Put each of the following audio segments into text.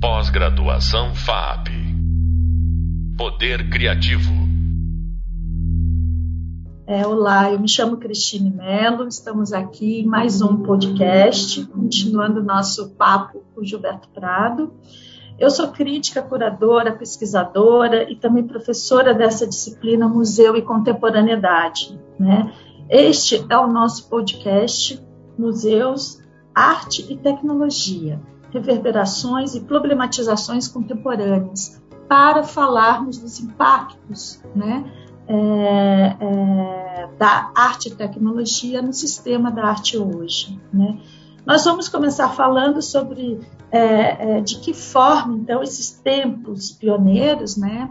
Pós-graduação FAP. Poder Criativo. É, olá, eu me chamo Cristine Mello, estamos aqui em mais um podcast, continuando o nosso papo com Gilberto Prado. Eu sou crítica, curadora, pesquisadora e também professora dessa disciplina Museu e Contemporaneidade. Né? Este é o nosso podcast Museus, Arte e Tecnologia reverberações e problematizações contemporâneas, para falarmos dos impactos né, é, é, da arte e tecnologia no sistema da arte hoje. Né. Nós vamos começar falando sobre é, é de que forma, então, esses tempos pioneiros, né,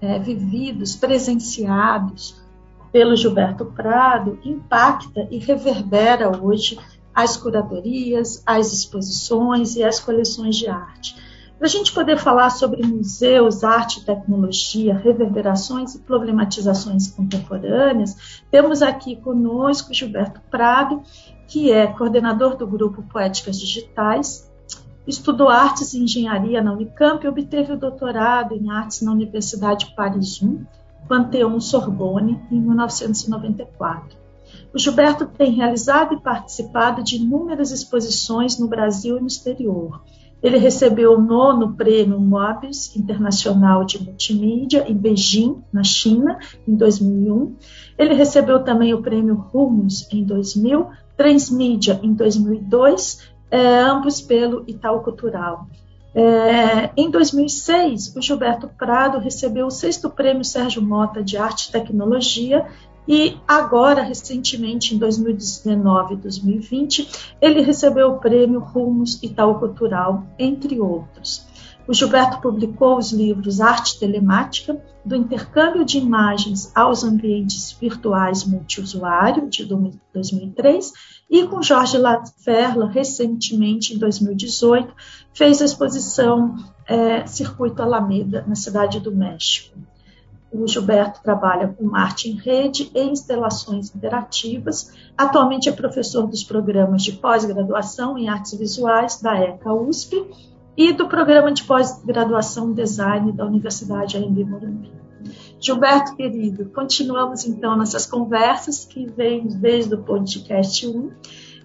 é, vividos, presenciados pelo Gilberto Prado, impacta e reverbera hoje as curadorias, as exposições e as coleções de arte. Para a gente poder falar sobre museus, arte e tecnologia, reverberações e problematizações contemporâneas, temos aqui conosco Gilberto Prado, que é coordenador do grupo Poéticas Digitais, estudou artes e engenharia na Unicamp e obteve o doutorado em artes na Universidade Paris I, Panteão Sorbonne, em 1994. O Gilberto tem realizado e participado de inúmeras exposições no Brasil e no exterior. Ele recebeu o nono prêmio Mobius Internacional de Multimídia em Beijing, na China, em 2001. Ele recebeu também o prêmio Rumos em 2000, Transmídia em 2002, é, ambos pelo Itaú Cultural. É, em 2006, o Gilberto Prado recebeu o sexto prêmio Sérgio Mota de Arte e Tecnologia e agora, recentemente, em 2019 e 2020, ele recebeu o prêmio Rumos Itaú Cultural, entre outros. O Gilberto publicou os livros Arte Telemática, do intercâmbio de imagens aos ambientes virtuais multiusuário, de 2003, e com Jorge Laferla, recentemente, em 2018, fez a exposição é, Circuito Alameda, na Cidade do México o Gilberto trabalha com arte em rede e instalações interativas. Atualmente é professor dos programas de pós-graduação em artes visuais da ECA USP e do programa de pós-graduação Design da Universidade AMB Morumbi. Gilberto, querido, continuamos então nessas conversas que vêm desde o podcast 1.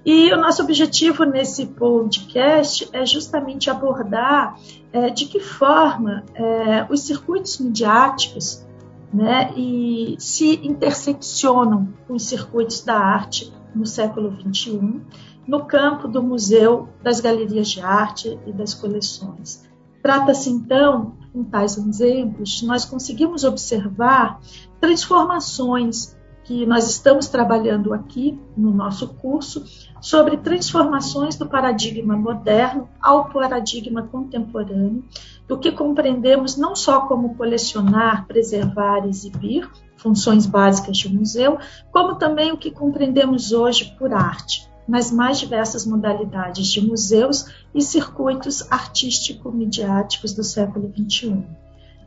E o nosso objetivo nesse podcast é justamente abordar é, de que forma é, os circuitos midiáticos né, e se interseccionam com os circuitos da arte no século XXI, no campo do museu, das galerias de arte e das coleções. Trata-se, então, com tais exemplos, nós conseguimos observar transformações que nós estamos trabalhando aqui no nosso curso sobre transformações do paradigma moderno ao paradigma contemporâneo, do que compreendemos não só como colecionar, preservar, exibir, funções básicas de um museu, como também o que compreendemos hoje por arte, nas mais diversas modalidades de museus e circuitos artístico-midiáticos do século XXI.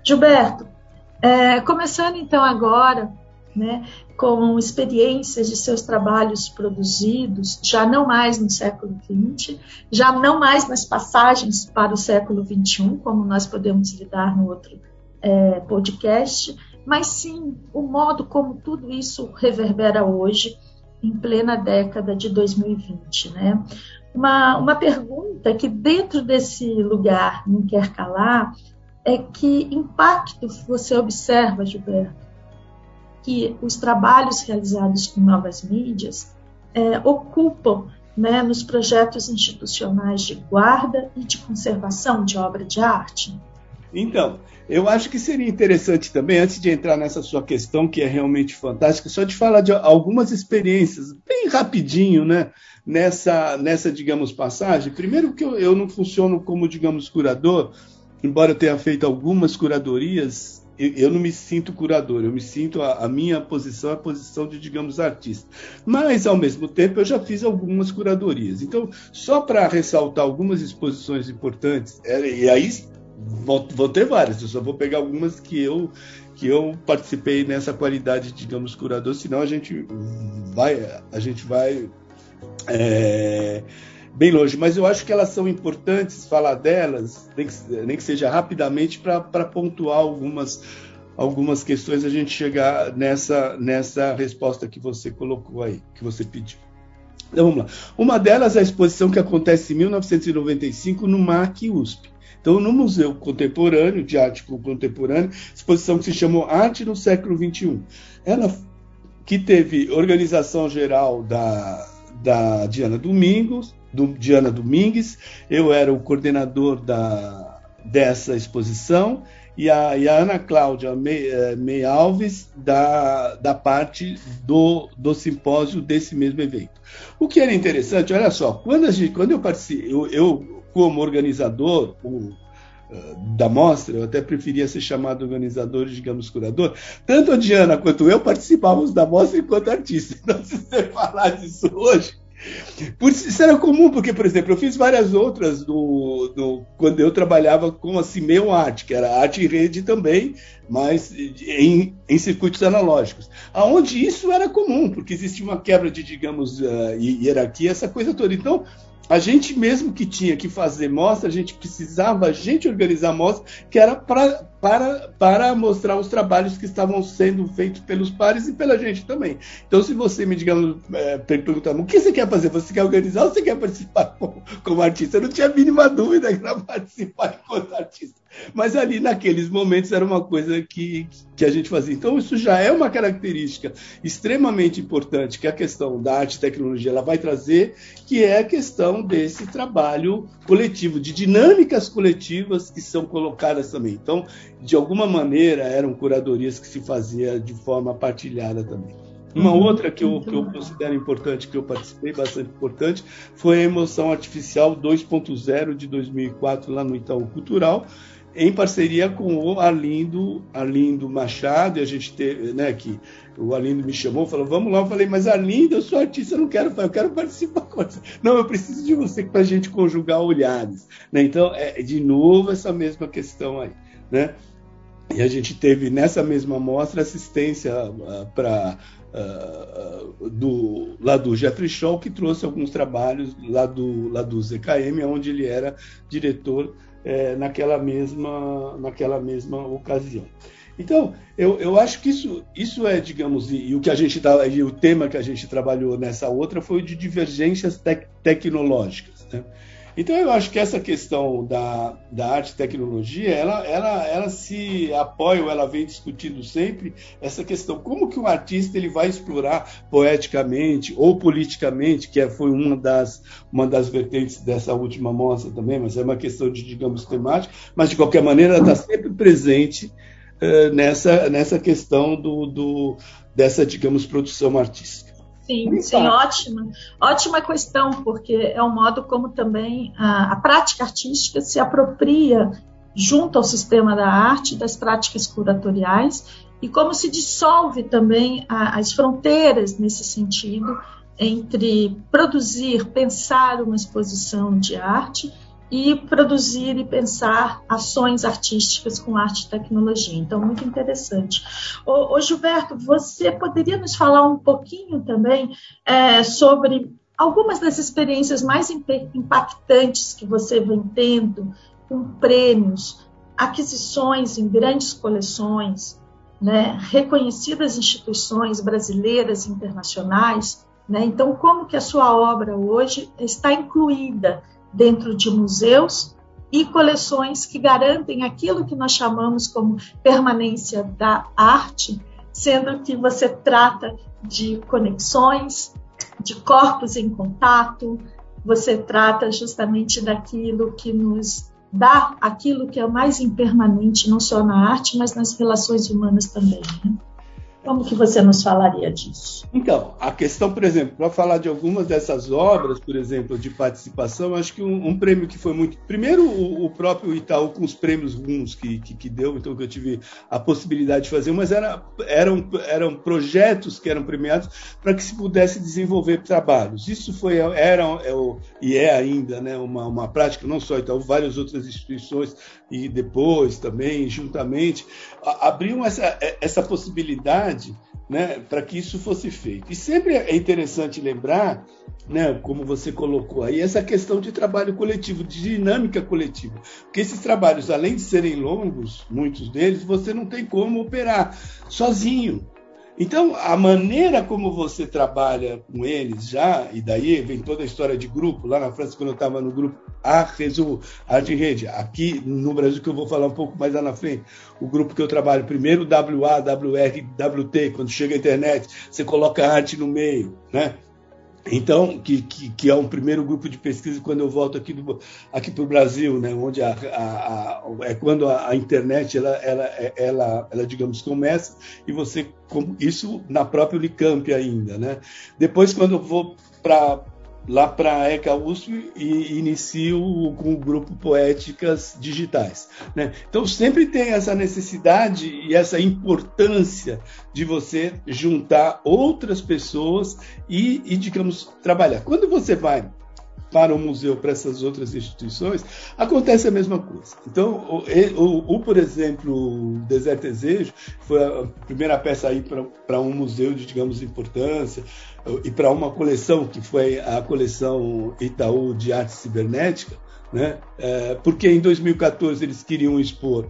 Gilberto, é, começando então agora né, com experiências de seus trabalhos produzidos, já não mais no século XX, já não mais nas passagens para o século XXI, como nós podemos lidar no outro é, podcast, mas sim o modo como tudo isso reverbera hoje, em plena década de 2020. Né? Uma, uma pergunta que, dentro desse lugar, não quer calar, é que impacto você observa, Gilberto, que os trabalhos realizados com novas mídias é, ocupam né, nos projetos institucionais de guarda e de conservação de obra de arte? Então, eu acho que seria interessante também, antes de entrar nessa sua questão, que é realmente fantástica, só de falar de algumas experiências, bem rapidinho, né? Nessa, nessa digamos, passagem. Primeiro, que eu, eu não funciono como, digamos, curador, embora eu tenha feito algumas curadorias eu, não me sinto curador, eu me sinto a, a, minha posição é a posição de, digamos, artista. Mas, ao mesmo tempo, eu já fiz algumas curadorias. Então, só para ressaltar algumas exposições importantes, é, e aí vou, ter várias, eu só vou pegar algumas que eu que eu participei nessa qualidade, digamos, curador, senão a gente vai a gente vai é, bem longe, mas eu acho que elas são importantes falar delas, nem que, nem que seja rapidamente, para pontuar algumas, algumas questões, a gente chegar nessa, nessa resposta que você colocou aí, que você pediu. Então vamos lá. Uma delas é a exposição que acontece em 1995 no MAC USP. Então, no Museu Contemporâneo, de Arte Contemporânea, exposição que se chamou Arte no Século XXI. Ela que teve organização geral da, da Diana Domingos, do Diana Domingues, eu era o coordenador da, dessa exposição, e a, e a Ana Cláudia Mei, eh, Mei, Alves, da, da parte do, do simpósio desse mesmo evento. O que era interessante, olha só, quando, a gente, quando eu participei, eu, eu como organizador, o, da mostra, eu até preferia ser chamado organizador, digamos, curador. Tanto a Diana quanto eu participávamos da mostra enquanto artista. Então, se você falar disso hoje, por, isso era comum, porque, por exemplo, eu fiz várias outras do, do, quando eu trabalhava com a Cimeu Arte, que era arte em rede também, mas em, em circuitos analógicos. Aonde isso era comum, porque existia uma quebra de, digamos, uh, hierarquia, essa coisa toda. Então, a gente mesmo que tinha que fazer mostra, a gente precisava, a gente organizar mostra, que era pra, para, para mostrar os trabalhos que estavam sendo feitos pelos pares e pela gente também. Então, se você me, digamos, é, perguntar, o que você quer fazer? Você quer organizar ou você quer participar como, como artista? Eu não tinha a mínima dúvida que era participar enquanto artista. Mas ali, naqueles momentos, era uma coisa que, que a gente fazia. Então, isso já é uma característica extremamente importante que a questão da arte e tecnologia ela vai trazer, que é a questão desse trabalho coletivo, de dinâmicas coletivas que são colocadas também. Então, de alguma maneira, eram curadorias que se fazia de forma partilhada também. Uma uhum. outra que eu, que eu considero importante, que eu participei, bastante importante, foi a Emoção Artificial 2.0 de 2004, lá no Itaú Cultural, em parceria com o Arlindo, Arlindo Machado, e a gente teve, né, que o Arlindo me chamou, falou, vamos lá, eu falei, mas Arlindo, eu sou artista, eu não quero, eu quero participar com você. Não, eu preciso de você para a gente conjugar olhares. Né? Então, é de novo essa mesma questão aí, né? E a gente teve nessa mesma mostra assistência uh, ah, para uh, ah, do lá do Jeffrey Shaw que trouxe alguns trabalhos lá do lá do ZKM, onde ele era diretor é, naquela, mesma, naquela mesma ocasião. Então, eu, eu acho que isso, isso é, digamos, e, e o que a gente dá, e o tema que a gente trabalhou nessa outra foi o de divergências tec tecnológicas. Né? Então eu acho que essa questão da, da arte e tecnologia, ela, ela, ela se apoia, ou ela vem discutindo sempre essa questão, como que o artista ele vai explorar poeticamente ou politicamente, que é, foi uma das, uma das vertentes dessa última mostra também, mas é uma questão de, digamos, temática, mas de qualquer maneira ela está sempre presente uh, nessa, nessa questão do, do, dessa, digamos, produção artística. Sim, sim, ótima. Ótima questão, porque é um modo como também a, a, prática artística se apropria junto ao sistema da arte, das práticas curatoriais, e como se dissolve também a, as fronteiras nesse sentido entre produzir, pensar uma exposição de arte e produzir e pensar ações artísticas com arte e tecnologia. Então, muito interessante. Ô, ô Gilberto, você poderia nos falar um pouquinho também é, sobre algumas das experiências mais impactantes que você vem tendo com prêmios, aquisições em grandes coleções, né, reconhecidas instituições brasileiras e internacionais. Né? Então, como que a sua obra hoje está incluída dentro de museus e coleções que garantem aquilo que nós chamamos como permanência da arte, sendo que você trata de conexões, de corpos em contato, você trata justamente daquilo que nos dá aquilo que é mais impermanente, não só na arte, mas nas relações humanas também. Né? Como que você nos falaria disso? Então, a questão, por exemplo, para falar de algumas dessas obras, por exemplo, de participação, acho que um, um prêmio que foi muito. Primeiro, o, o, próprio Itaú com os prêmios RUMS que, que, que, deu, então que eu tive a possibilidade de fazer, mas era, eram, eram projetos que eram premiados para que se pudesse desenvolver trabalhos. Isso foi, era é, e é ainda né, uma, uma prática, não só Itaú, várias outras instituições, e depois também, juntamente, abriam essa, essa possibilidade né, para que isso fosse feito. E sempre é interessante lembrar, né, como você colocou aí, essa questão de trabalho coletivo, de dinâmica coletiva. Porque esses trabalhos, além de serem longos, muitos deles, você não tem como operar sozinho. Então, a maneira como você trabalha com eles já, e daí vem toda a história de grupo, lá na França, quando eu estava no grupo A Resu, Arte Rede, aqui no Brasil, que eu vou falar um pouco mais lá na frente, o grupo que eu trabalho, primeiro WA, WR, WT, quando chega a internet, você coloca arte no meio, né? Então, que, que, que, é um primeiro grupo de pesquisa quando eu volto aqui, aqui para o Brasil, né, onde a, a, a, é quando a, internet, ela, ela, ela, ela, digamos, começa, e você, isso na própria Unicamp ainda. Né? Depois, quando eu vou para lá para a ECA USP e inicio com o grupo Poéticas Digitais. Né? Então sempre tem essa necessidade e essa importância de você juntar outras pessoas e, e digamos, trabalhar. Quando você vai para o museu, para essas outras instituições, acontece a mesma coisa. Então, o, o, o por exemplo, Deserto Desejo foi a primeira peça aí para um museu de, digamos, importância e para uma coleção que foi a coleção Itaú de arte cibernética, né? É, porque em 2014 eles queriam expor.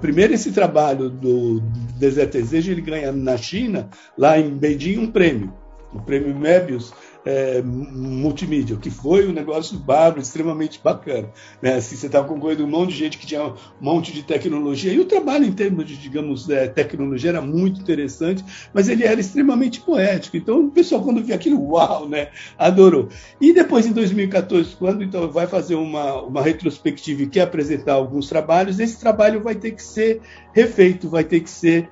Primeiro, esse trabalho do Deserto Desejo ele ganha na China, lá em Beijing, um prêmio, o prêmio Mebius, é, multimídia, que foi um negócio bárbaro, extremamente bacana. Né? Assim, você estava concorrendo um monte de gente que tinha um monte de tecnologia, e o trabalho em termos de, digamos, é, tecnologia era muito interessante, mas ele era extremamente poético. Então, o pessoal, quando viu aquilo, uau, né? adorou. E depois, em 2014, quando então vai fazer uma, uma retrospectiva e quer apresentar alguns trabalhos, esse trabalho vai ter que ser refeito, vai ter que ser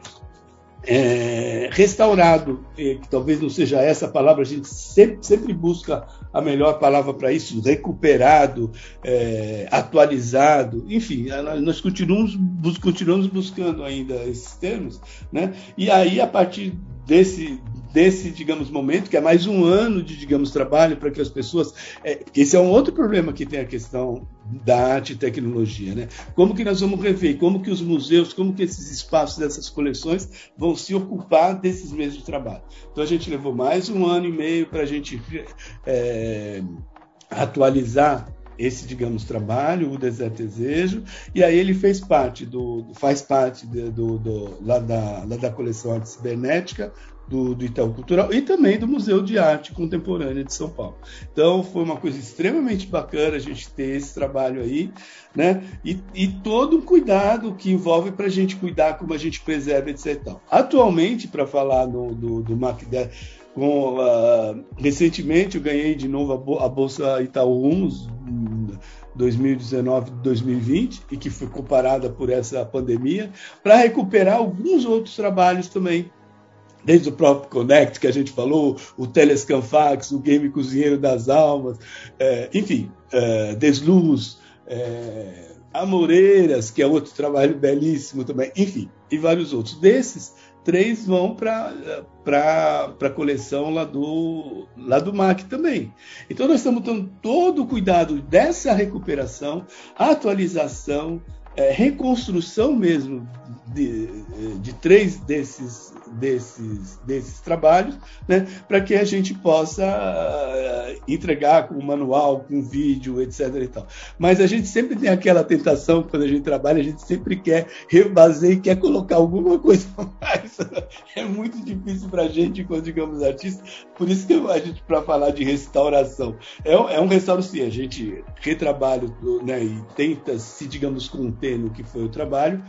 é, restaurado, que talvez não seja essa a palavra, a gente sempre, sempre busca a melhor palavra para isso, recuperado, é, atualizado, enfim, nós continuamos, continuamos buscando ainda esses termos, né? e aí a partir desse, desse, digamos, momento, que é mais um ano de, digamos, trabalho para que as pessoas. É, esse é um outro problema que tem a questão da arte e tecnologia, né? Como que nós vamos rever? Como que os museus, como que esses espaços dessas coleções vão se ocupar desses meses de trabalho? Então a gente levou mais um ano e meio para a gente é, atualizar esse, digamos, trabalho, o Deserto Desejo, e aí ele fez parte do, faz parte de, do, do, lá, da, lá da coleção Arte Cibernética, do, do Itaú Cultural e também do Museu de Arte Contemporânea de São Paulo. Então foi uma coisa extremamente bacana a gente ter esse trabalho aí, né? E, e todo um cuidado que envolve para a gente cuidar como a gente preserva, etc. Atualmente, para falar no, do, do MAC10, com, uh, recentemente eu ganhei de novo a, Bolsa Itaú Humus 2019-2020 e que foi comparada por essa pandemia, para recuperar alguns outros trabalhos também. Desde o próprio Connect que a gente falou, o Telescanfax, o Game Cozinheiro das Almas, é, enfim, é, Desluz, é, Amoreiras, que é outro trabalho belíssimo também, enfim, e vários outros. Desses, três vão para a coleção lá do, lá do MAC também. Então nós estamos dando todo o cuidado dessa recuperação, atualização, é, reconstrução mesmo de, de três desses, desses, desses trabalhos, né, para que a gente possa uh, entregar com manual, com vídeo, etc. E tal. Mas a gente sempre tem aquela tentação, quando a gente trabalha, a gente sempre quer rebaser e quer colocar alguma coisa mais. É muito difícil para a gente, quando digamos artistas, por isso que a gente, para falar de restauração, é, é um restauro sim, a gente retrabalha né, e tenta se, digamos, conter no que foi o trabalho,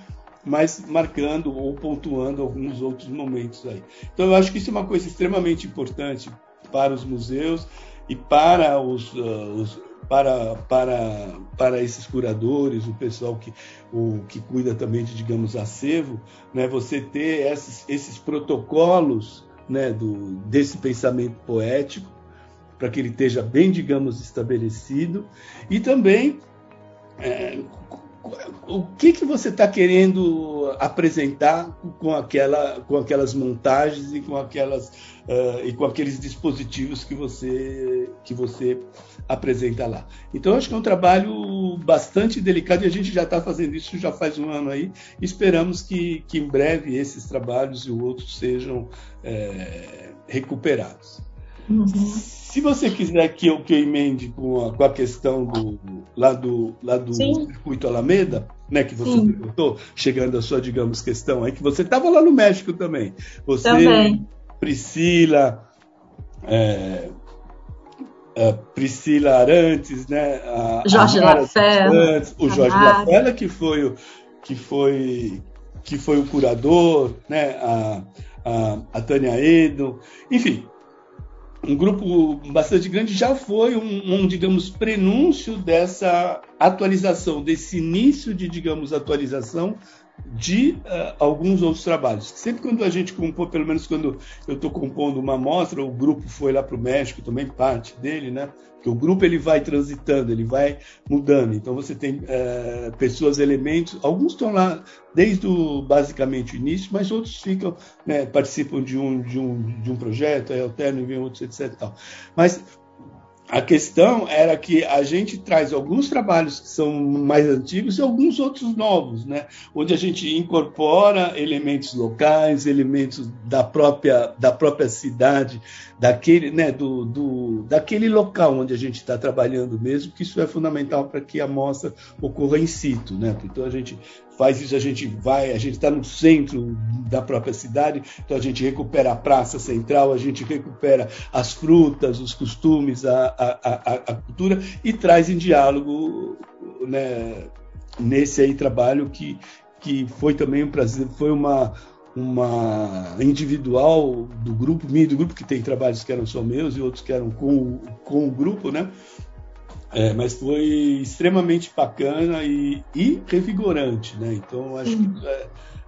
mas marcando ou pontuando alguns outros momentos aí. Então eu acho que isso é uma coisa extremamente importante para os museus e para os, uh, os para, para, para esses curadores, o pessoal que, o, que cuida também de, digamos, acervo, né, você ter esses, esses protocolos né, do, desse pensamento poético, para que ele esteja bem, digamos, estabelecido, e também é, o que, que você está querendo apresentar com, aquela, com aquelas montagens e com, aquelas, uh, e com aqueles dispositivos que você, que você apresenta lá. Então, acho que é um trabalho bastante delicado e a gente já está fazendo isso já faz um ano aí. Esperamos que, que em breve esses trabalhos e outros sejam é, recuperados. Uhum. Se você quiser que eu, que eu emende com a, com a questão do, lá do, lá do circuito Alameda, né, que você Sim. perguntou, chegando à sua, digamos, questão aí, que você estava lá no México também. Você, também. Priscila, é, Priscila Arantes, né? A, Jorge Lafela. O Jorge Lafela, que foi o, que foi, que foi o curador, né? A, a, a Tânia Edo, enfim, um grupo bastante grande já foi um, um, digamos, prenúncio dessa atualização, desse início de, digamos, atualização de uh, alguns outros trabalhos. Sempre quando a gente compõe, pelo menos quando eu estou compondo uma amostra, o grupo foi lá para o México, também parte dele, né? Porque o grupo ele vai transitando, ele vai mudando. Então você tem uh, pessoas, elementos, alguns estão lá desde o, basicamente o início, mas outros ficam, né, participam de um, de um, de um projeto, aí alternam e vem outros, etc. Tal. Mas a questão era que a gente traz alguns trabalhos que são mais antigos e alguns outros novos, né? onde a gente incorpora elementos locais, elementos da própria, da própria cidade, daquele, né, do, do, daquele local onde a gente está trabalhando mesmo, que isso é fundamental para que a mostra ocorra in situ. Né? Então a gente faz isso, a gente vai, a gente está no centro da própria cidade, então a gente recupera a praça central, a gente recupera as frutas, os costumes, a, a, a, a cultura e traz em diálogo né, nesse aí trabalho que, que foi também um prazer, foi uma, uma individual do grupo, minha do grupo, que tem trabalhos que eram só meus e outros que eram com, com o grupo, né? É, mas foi extremamente bacana e, e revigorante, né? Então acho que é,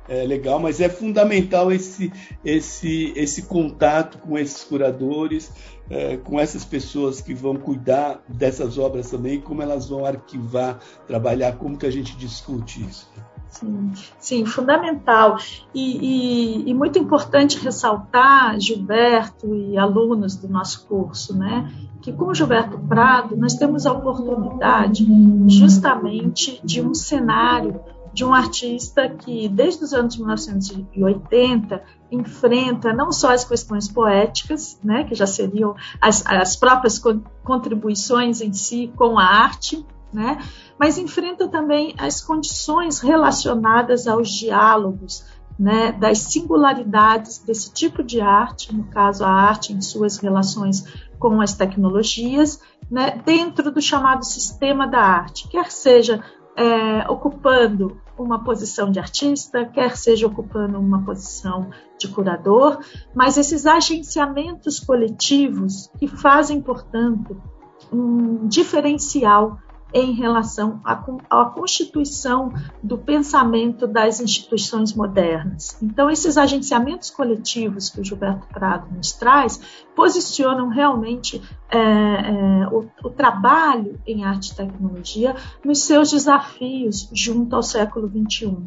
é, legal, mas é fundamental esse, esse, esse contato com esses curadores, é, com essas pessoas que vão cuidar dessas obras também, como elas vão arquivar, trabalhar, como que a gente discute isso. Sim, sim, fundamental. E, e, e, muito importante ressaltar, Gilberto e alunos do nosso curso, né, que com o Gilberto Prado nós temos a oportunidade justamente de um cenário de um artista que, desde os anos 1980, enfrenta não só as questões poéticas, né, que já seriam as, as próprias contribuições em si com a arte, né, mas enfrenta também as condições relacionadas aos diálogos, né, das singularidades desse tipo de arte, no caso a arte em suas relações com as tecnologias, né, dentro do chamado sistema da arte, quer seja é, ocupando uma posição de artista, quer seja ocupando uma posição de curador, mas esses agenciamentos coletivos que fazem, portanto, um diferencial em relação à, constituição do pensamento das instituições modernas. Então, esses agenciamentos coletivos que o Gilberto Prado nos traz posicionam realmente é, é, o, o, trabalho em arte e tecnologia nos seus desafios junto ao século XXI.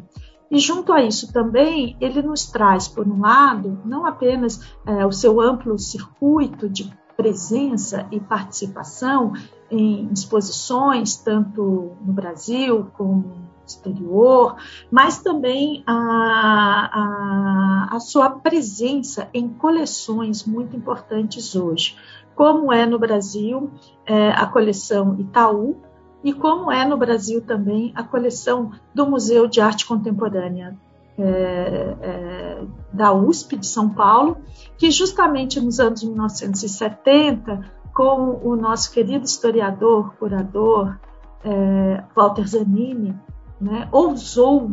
E junto a isso também, ele nos traz, por um lado, não apenas é, o seu amplo circuito de presença e participação em exposições, tanto no Brasil como no exterior, mas também a, a, a sua presença em coleções muito importantes hoje, como é no Brasil é, a coleção Itaú, e como é no Brasil também a coleção do Museu de Arte Contemporânea é, é, da USP de São Paulo, que justamente nos anos 1970 com o nosso querido historiador, curador, é, Walter Zanini, né, ousou,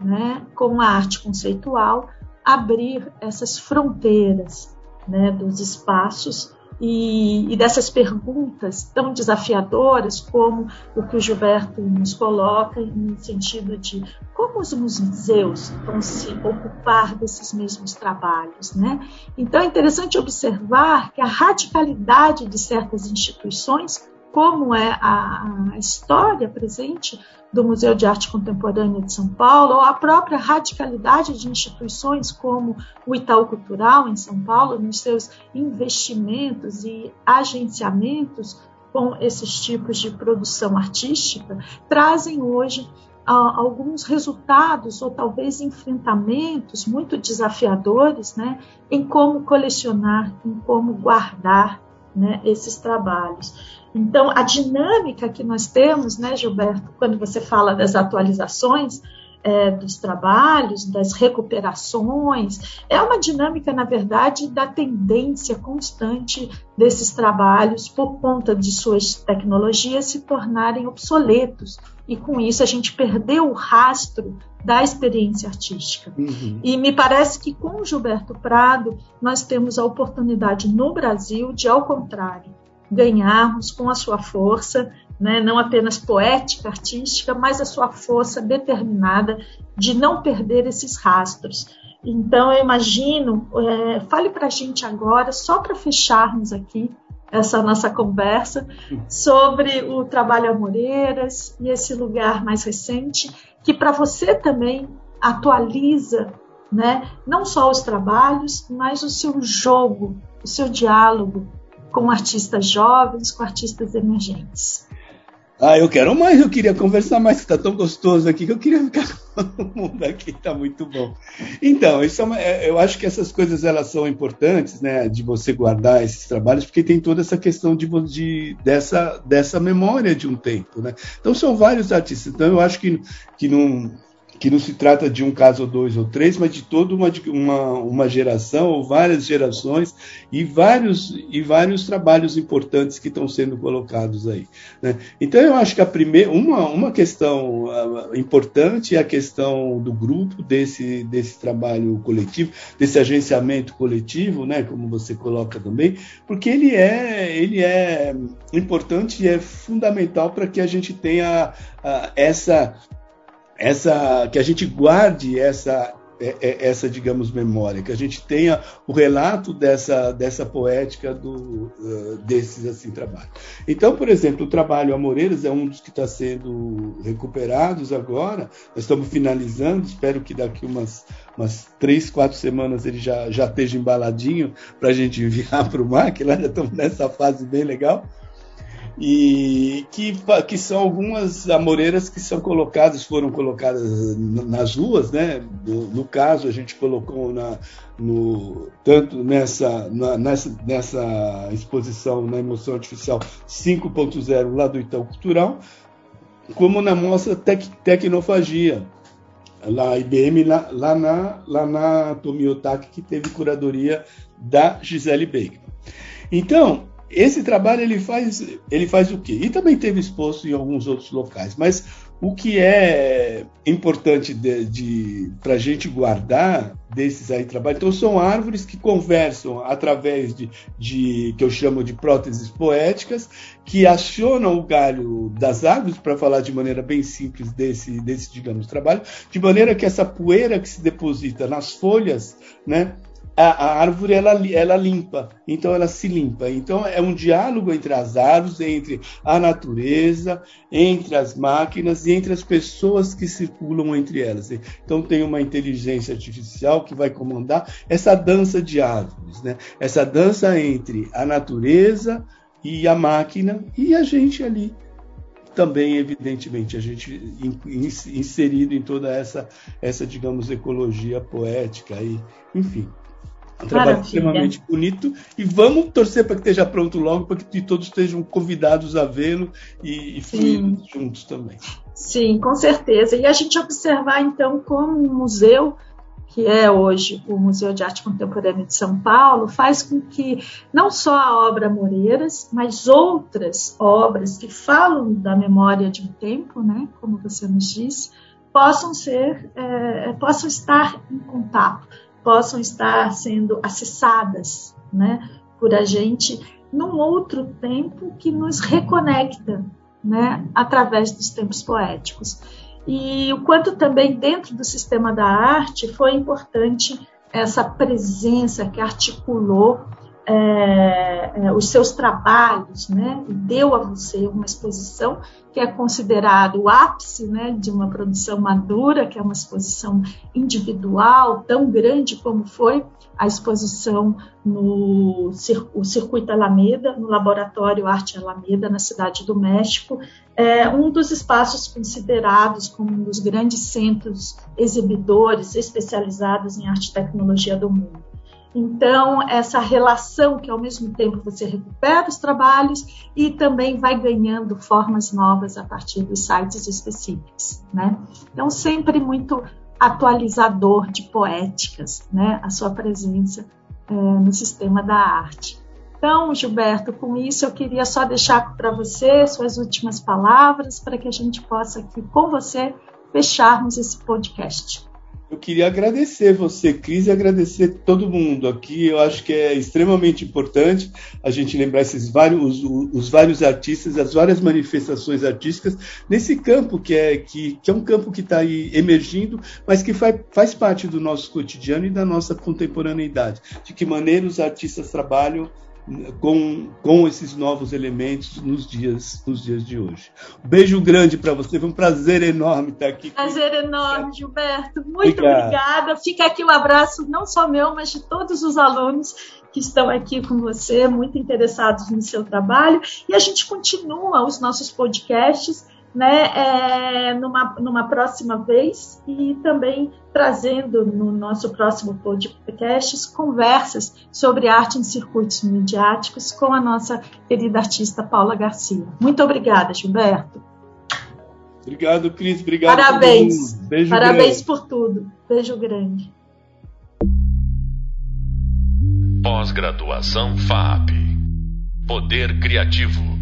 né, com a arte conceitual, abrir essas fronteiras né, dos espaços e, e, dessas perguntas tão desafiadoras como o que o Gilberto nos coloca no sentido de como os museus vão se ocupar desses mesmos trabalhos, né? Então é interessante observar que a radicalidade de certas instituições como é a, a história presente do Museu de Arte Contemporânea de São Paulo, ou a própria radicalidade de instituições como o Itaú Cultural em São Paulo, nos seus investimentos e agenciamentos com esses tipos de produção artística, trazem hoje ah, alguns resultados ou talvez enfrentamentos muito desafiadores né, em como colecionar, em como guardar né, esses trabalhos. Então, a dinâmica que nós temos, né, Gilberto, quando você fala das atualizações é, dos trabalhos, das recuperações, é uma dinâmica, na verdade, da tendência constante desses trabalhos, por conta de suas tecnologias, se tornarem obsoletos. E com isso a gente perdeu o rastro da experiência artística. Uhum. E me parece que com o Gilberto Prado nós temos a oportunidade no Brasil de, ao contrário, ganharmos com a sua força, né, não apenas poética, artística, mas a sua força determinada de não perder esses rastros. Então, eu imagino, é, fale para a gente agora, só para fecharmos aqui essa nossa conversa, sobre o trabalho Amoreiras e esse lugar mais recente, que para você também atualiza né, não só os trabalhos, mas o seu jogo, o seu diálogo com artistas jovens, com artistas emergentes. Ah, eu quero mais, eu queria conversar mais, está tão gostoso aqui que eu queria ficar todo mundo aqui, está muito bom. Então, isso é uma, é, eu acho que essas coisas elas são importantes, né, de você guardar esses trabalhos, porque tem toda essa questão de, de dessa, dessa memória de um tempo, né. Então são vários artistas, então eu acho que, que não que não se trata de um caso ou dois ou três, mas de toda uma, uma, uma geração ou várias gerações e vários, e vários trabalhos importantes que estão sendo colocados aí. Né? Então, eu acho que a primeira, uma, uma questão uh, importante é a questão do grupo, desse, desse trabalho coletivo, desse agenciamento coletivo, né, como você coloca também, porque ele é, ele é importante e é fundamental para que a gente tenha uh, essa essa que a gente guarde essa é, é, essa digamos memória que a gente tenha o relato dessa dessa poética do desses assim trabalhos. Então por exemplo o trabalho Amoreiras é um dos que está sendo recuperados agora. Nós estamos finalizando espero que daqui umas umas três quatro semanas ele já já esteja embaladinho para a gente enviar para o que lá já estamos nessa fase bem legal e que, que são algumas amoreiras que são colocadas, foram colocadas nas ruas, né? No, no caso, a gente colocou na, no, tanto nessa, na, nessa, nessa exposição na emoção artificial 5.0 lá do Itaú Cultural, como na mostra tec, Tecnofagia, lá IBM, lá, lá, na, lá na Tomiotaki, que teve curadoria da Gisele Baker. Então, esse trabalho ele faz, ele faz o quê? E também teve exposto em alguns outros locais, mas o que é importante de, de para a gente guardar desses aí trabalhos, então são árvores que conversam através de, de que eu chamo de próteses poéticas, que acionam o galho das árvores, para falar de maneira bem simples desse, desse digamos, trabalho, de maneira que essa poeira que se deposita nas folhas, né, a, a, árvore ela, ela limpa, então ela se limpa. Então é um diálogo entre as árvores, entre a natureza, entre as máquinas e entre as pessoas que circulam entre elas. Então tem uma inteligência artificial que vai comandar essa dança de árvores, né? essa dança entre a natureza e a máquina e a gente ali também evidentemente a gente inserido em toda essa essa digamos ecologia poética e enfim um trabalho Maravilha. extremamente bonito e vamos torcer para que esteja pronto logo, para que todos estejam convidados a vê-lo e, e fluirmos juntos também. Sim, com certeza. E a gente observar então como um museu que é hoje o Museu de Arte Contemporânea de São Paulo, faz com que não só a obra Moreiras, mas outras obras que falam da memória de um tempo, né, como você nos disse, possam ser, é, possam estar em contato possam estar sendo acessadas né, por a gente num outro tempo que nos reconecta né, através dos tempos poéticos. E o quanto também dentro do sistema da arte foi importante essa presença que articulou é, é, os seus trabalhos, né, e deu a você uma exposição que é considerado o ápice né, de uma produção madura, que é uma exposição individual, tão grande como foi a exposição no o Circuito Alameda, no Laboratório Arte Alameda, na Cidade do México, é um dos espaços considerados como um dos grandes centros exibidores especializados em arte e tecnologia do mundo. Então, essa relação que ao mesmo tempo você recupera os trabalhos e também vai ganhando formas novas a partir dos sites específicos, né? Então, sempre muito atualizador de poéticas, né? A sua presença é, no sistema da arte. Então, Gilberto, com isso eu queria só deixar para você suas últimas palavras para que a gente possa aqui com você fecharmos esse podcast. Eu queria agradecer você, Cris, e agradecer todo mundo aqui. Eu acho que é extremamente importante a gente lembrar esses vários, os, os vários artistas, as várias manifestações artísticas nesse campo que é, que, que é um campo que está aí emergindo, mas que faz, faz parte do nosso cotidiano e da nossa contemporaneidade. De que maneira os artistas trabalham com, com esses novos elementos nos dias, nos dias de hoje. Beijo grande para você, foi um prazer enorme estar aqui. Prazer enorme, Gilberto. Muito Obrigado. obrigada. Fica aqui o um abraço, não só meu, mas de todos os alunos que estão aqui com você, muito interessados no seu trabalho. E a gente continua os nossos podcasts né, é, numa, numa próxima vez e também trazendo no nosso próximo podcast conversas sobre arte em circuitos midiáticos com a nossa querida artista Paula Garcia. Muito obrigada, Gilberto. Obrigado, Cris. Obrigado. Parabéns. Beijo Parabéns grande. por tudo. Beijo grande. Pós-graduação FAP. Poder Criativo.